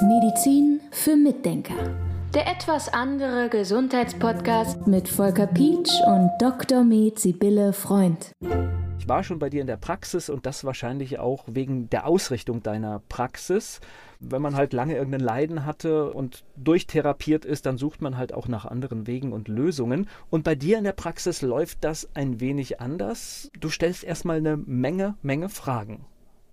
Medizin für Mitdenker. Der etwas andere Gesundheitspodcast mit Volker Pietsch und Dr. Med Sibylle Freund. Ich war schon bei dir in der Praxis und das wahrscheinlich auch wegen der Ausrichtung deiner Praxis. Wenn man halt lange irgendein Leiden hatte und durchtherapiert ist, dann sucht man halt auch nach anderen Wegen und Lösungen. Und bei dir in der Praxis läuft das ein wenig anders. Du stellst erstmal eine Menge, Menge Fragen.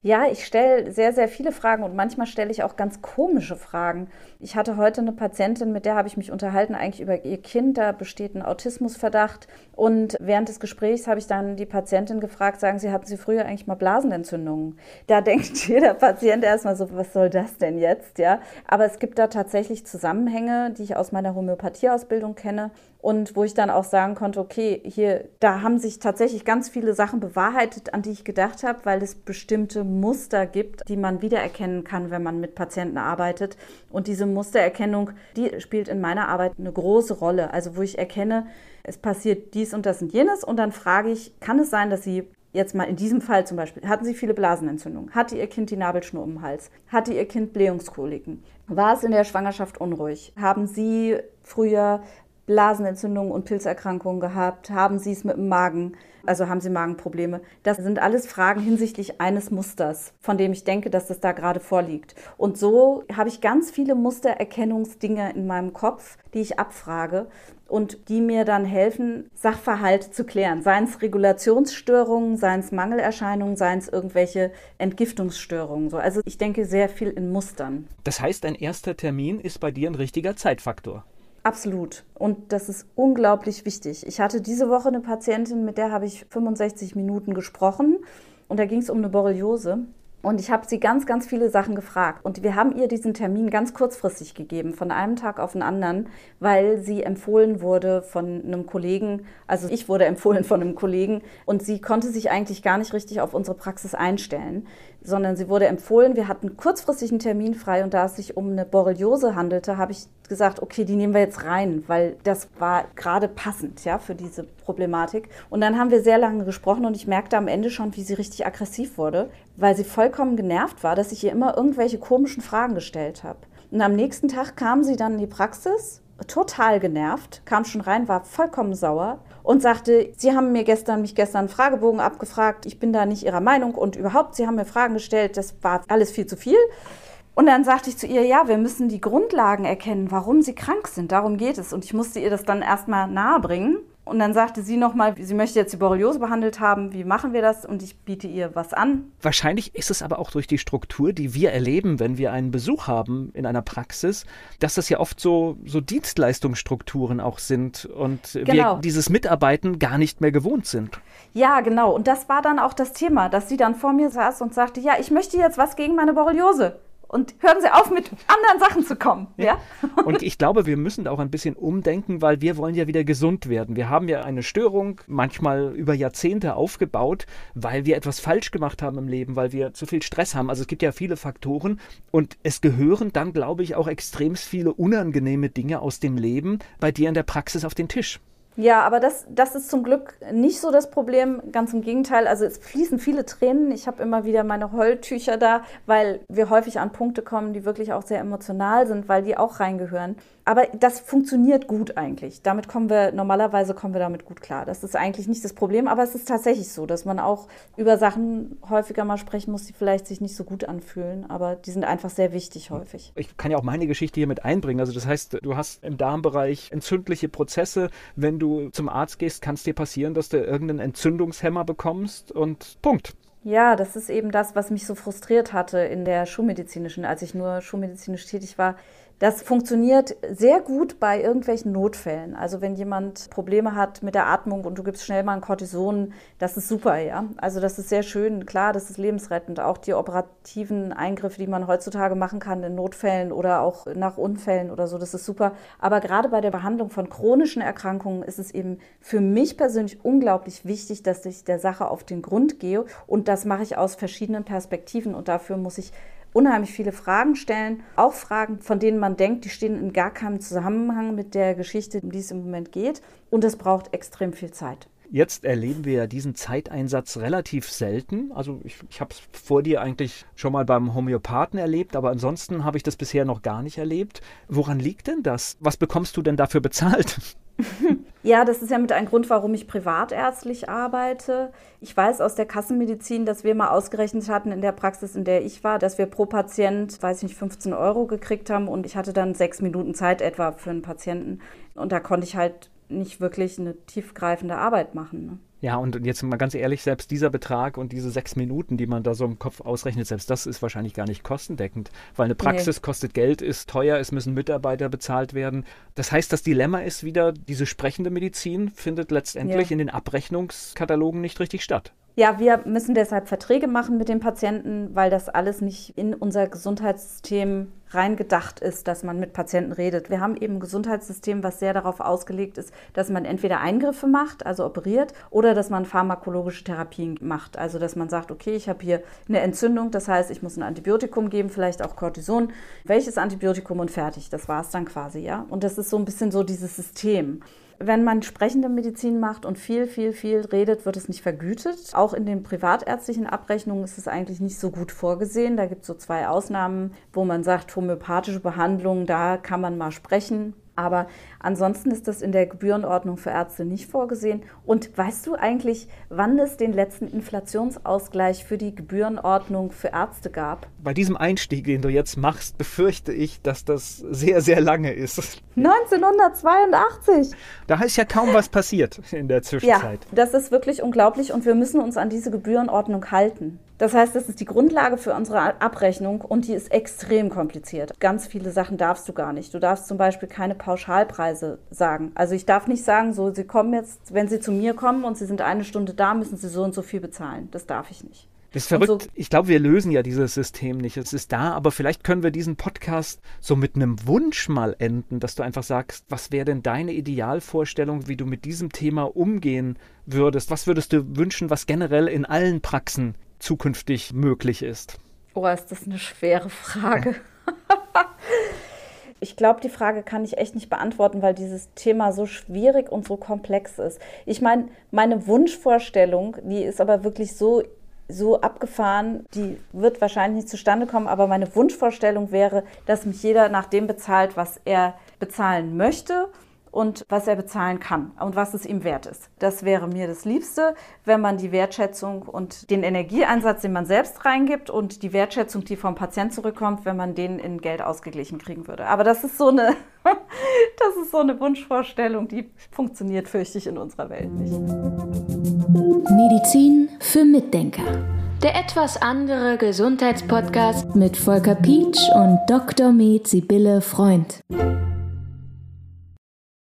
Ja, ich stelle sehr, sehr viele Fragen und manchmal stelle ich auch ganz komische Fragen. Ich hatte heute eine Patientin, mit der habe ich mich unterhalten, eigentlich über ihr Kind. Da besteht ein Autismusverdacht. Und während des Gesprächs habe ich dann die Patientin gefragt, sagen Sie, hatten Sie früher eigentlich mal Blasenentzündungen? Da denkt jeder Patient erstmal so, was soll das denn jetzt? Ja, aber es gibt da tatsächlich Zusammenhänge, die ich aus meiner Homöopathieausbildung kenne und wo ich dann auch sagen konnte, okay, hier, da haben sich tatsächlich ganz viele Sachen bewahrheitet, an die ich gedacht habe, weil es bestimmte Muster gibt, die man wiedererkennen kann, wenn man mit Patienten arbeitet. Und diese Mustererkennung, die spielt in meiner Arbeit eine große Rolle. Also wo ich erkenne, es passiert dies und das und jenes und dann frage ich, kann es sein, dass Sie jetzt mal in diesem Fall zum Beispiel, hatten Sie viele Blasenentzündungen? Hatte Ihr Kind die Nabelschnur um den Hals? Hatte Ihr Kind Blähungskoliken? War es in der Schwangerschaft unruhig? Haben Sie früher Blasenentzündungen und Pilzerkrankungen gehabt? Haben Sie es mit dem Magen? Also haben Sie Magenprobleme? Das sind alles Fragen hinsichtlich eines Musters, von dem ich denke, dass das da gerade vorliegt. Und so habe ich ganz viele Mustererkennungsdinge in meinem Kopf, die ich abfrage und die mir dann helfen, Sachverhalte zu klären. Seien es Regulationsstörungen, seien es Mangelerscheinungen, seien es irgendwelche Entgiftungsstörungen. So. Also ich denke sehr viel in Mustern. Das heißt, ein erster Termin ist bei dir ein richtiger Zeitfaktor. Absolut. Und das ist unglaublich wichtig. Ich hatte diese Woche eine Patientin, mit der habe ich 65 Minuten gesprochen. Und da ging es um eine Borreliose. Und ich habe sie ganz, ganz viele Sachen gefragt. Und wir haben ihr diesen Termin ganz kurzfristig gegeben, von einem Tag auf den anderen, weil sie empfohlen wurde von einem Kollegen. Also ich wurde empfohlen von einem Kollegen. Und sie konnte sich eigentlich gar nicht richtig auf unsere Praxis einstellen, sondern sie wurde empfohlen. Wir hatten kurzfristig einen Termin frei. Und da es sich um eine Borreliose handelte, habe ich gesagt, okay, die nehmen wir jetzt rein, weil das war gerade passend ja, für diese Problematik. Und dann haben wir sehr lange gesprochen und ich merkte am Ende schon, wie sie richtig aggressiv wurde, weil sie vollkommen genervt war, dass ich ihr immer irgendwelche komischen Fragen gestellt habe. Und am nächsten Tag kam sie dann in die Praxis, total genervt, kam schon rein, war vollkommen sauer und sagte, Sie haben mir gestern, mich gestern einen Fragebogen abgefragt, ich bin da nicht Ihrer Meinung und überhaupt, Sie haben mir Fragen gestellt, das war alles viel zu viel. Und dann sagte ich zu ihr, ja, wir müssen die Grundlagen erkennen, warum sie krank sind. Darum geht es. Und ich musste ihr das dann erstmal nahebringen. Und dann sagte sie nochmal, sie möchte jetzt die Borreliose behandelt haben, wie machen wir das? Und ich biete ihr was an. Wahrscheinlich ist es aber auch durch die Struktur, die wir erleben, wenn wir einen Besuch haben in einer Praxis, dass das ja oft so, so Dienstleistungsstrukturen auch sind und genau. wir dieses Mitarbeiten gar nicht mehr gewohnt sind. Ja, genau. Und das war dann auch das Thema, dass sie dann vor mir saß und sagte, ja, ich möchte jetzt was gegen meine Borreliose und hören Sie auf, mit anderen Sachen zu kommen. Ja. ja? Und ich glaube, wir müssen auch ein bisschen umdenken, weil wir wollen ja wieder gesund werden. Wir haben ja eine Störung, manchmal über Jahrzehnte aufgebaut, weil wir etwas falsch gemacht haben im Leben, weil wir zu viel Stress haben. Also es gibt ja viele Faktoren und es gehören dann, glaube ich, auch extrem viele unangenehme Dinge aus dem Leben bei dir in der Praxis auf den Tisch. Ja, aber das, das ist zum Glück nicht so das Problem. Ganz im Gegenteil. Also es fließen viele Tränen. Ich habe immer wieder meine Heultücher da, weil wir häufig an Punkte kommen, die wirklich auch sehr emotional sind, weil die auch reingehören. Aber das funktioniert gut eigentlich. Damit kommen wir, normalerweise kommen wir damit gut klar. Das ist eigentlich nicht das Problem, aber es ist tatsächlich so, dass man auch über Sachen häufiger mal sprechen muss, die vielleicht sich nicht so gut anfühlen, aber die sind einfach sehr wichtig häufig. Ich kann ja auch meine Geschichte hier mit einbringen. Also das heißt, du hast im Darmbereich entzündliche Prozesse. Wenn du zum Arzt gehst, kann es dir passieren, dass du irgendeinen Entzündungshemmer bekommst und Punkt. Ja, das ist eben das, was mich so frustriert hatte in der schulmedizinischen, als ich nur schulmedizinisch tätig war. Das funktioniert sehr gut bei irgendwelchen Notfällen. Also wenn jemand Probleme hat mit der Atmung und du gibst schnell mal ein Cortison, das ist super, ja. Also das ist sehr schön, klar, das ist lebensrettend. Auch die operativen Eingriffe, die man heutzutage machen kann in Notfällen oder auch nach Unfällen oder so, das ist super. Aber gerade bei der Behandlung von chronischen Erkrankungen ist es eben für mich persönlich unglaublich wichtig, dass ich der Sache auf den Grund gehe. Und das mache ich aus verschiedenen Perspektiven und dafür muss ich unheimlich viele Fragen stellen, auch Fragen, von denen man denkt, die stehen in gar keinem Zusammenhang mit der Geschichte, um die es im Moment geht. Und es braucht extrem viel Zeit. Jetzt erleben wir ja diesen Zeiteinsatz relativ selten. Also ich, ich habe es vor dir eigentlich schon mal beim Homöopathen erlebt, aber ansonsten habe ich das bisher noch gar nicht erlebt. Woran liegt denn das? Was bekommst du denn dafür bezahlt? Ja, das ist ja mit ein Grund, warum ich privatärztlich arbeite. Ich weiß aus der Kassenmedizin, dass wir mal ausgerechnet hatten in der Praxis, in der ich war, dass wir pro Patient, weiß ich nicht, 15 Euro gekriegt haben und ich hatte dann sechs Minuten Zeit etwa für einen Patienten. Und da konnte ich halt nicht wirklich eine tiefgreifende Arbeit machen. Ne? Ja, und jetzt mal ganz ehrlich, selbst dieser Betrag und diese sechs Minuten, die man da so im Kopf ausrechnet, selbst das ist wahrscheinlich gar nicht kostendeckend, weil eine Praxis nee. kostet Geld, ist teuer, es müssen Mitarbeiter bezahlt werden. Das heißt, das Dilemma ist wieder, diese sprechende Medizin findet letztendlich ja. in den Abrechnungskatalogen nicht richtig statt. Ja, wir müssen deshalb Verträge machen mit den Patienten, weil das alles nicht in unser Gesundheitssystem reingedacht ist, dass man mit Patienten redet. Wir haben eben ein Gesundheitssystem, was sehr darauf ausgelegt ist, dass man entweder Eingriffe macht, also operiert, oder dass man pharmakologische Therapien macht. Also dass man sagt, okay, ich habe hier eine Entzündung, das heißt, ich muss ein Antibiotikum geben, vielleicht auch Cortison. Welches Antibiotikum und fertig, das war es dann quasi, ja. Und das ist so ein bisschen so dieses System. Wenn man sprechende Medizin macht und viel, viel, viel redet, wird es nicht vergütet. Auch in den privatärztlichen Abrechnungen ist es eigentlich nicht so gut vorgesehen. Da gibt es so zwei Ausnahmen, wo man sagt, homöopathische Behandlung, da kann man mal sprechen. Aber ansonsten ist das in der Gebührenordnung für Ärzte nicht vorgesehen. Und weißt du eigentlich, wann es den letzten Inflationsausgleich für die Gebührenordnung für Ärzte gab? Bei diesem Einstieg, den du jetzt machst, befürchte ich, dass das sehr, sehr lange ist. 1982. Da ist ja kaum was passiert in der Zwischenzeit. Ja, das ist wirklich unglaublich und wir müssen uns an diese Gebührenordnung halten. Das heißt, das ist die Grundlage für unsere Abrechnung und die ist extrem kompliziert. Ganz viele Sachen darfst du gar nicht. Du darfst zum Beispiel keine Pauschalpreise sagen. Also ich darf nicht sagen, so, Sie kommen jetzt, wenn Sie zu mir kommen und Sie sind eine Stunde da, müssen Sie so und so viel bezahlen. Das darf ich nicht. Das ist verrückt. So ich glaube, wir lösen ja dieses System nicht. Es ist da, aber vielleicht können wir diesen Podcast so mit einem Wunsch mal enden, dass du einfach sagst, was wäre denn deine Idealvorstellung, wie du mit diesem Thema umgehen würdest? Was würdest du wünschen, was generell in allen Praxen zukünftig möglich ist? Oh, ist das eine schwere Frage. ich glaube, die Frage kann ich echt nicht beantworten, weil dieses Thema so schwierig und so komplex ist. Ich meine, meine Wunschvorstellung, die ist aber wirklich so so abgefahren, die wird wahrscheinlich nicht zustande kommen, aber meine Wunschvorstellung wäre, dass mich jeder nach dem bezahlt, was er bezahlen möchte und was er bezahlen kann und was es ihm wert ist. Das wäre mir das Liebste, wenn man die Wertschätzung und den Energieeinsatz, den man selbst reingibt und die Wertschätzung, die vom Patient zurückkommt, wenn man den in Geld ausgeglichen kriegen würde. Aber das ist so eine, das ist so eine Wunschvorstellung, die funktioniert, fürchte ich, in unserer Welt nicht. Medizin für Mitdenker. Der etwas andere Gesundheitspodcast mit Volker Pietsch und Dr. Med Sibylle Freund.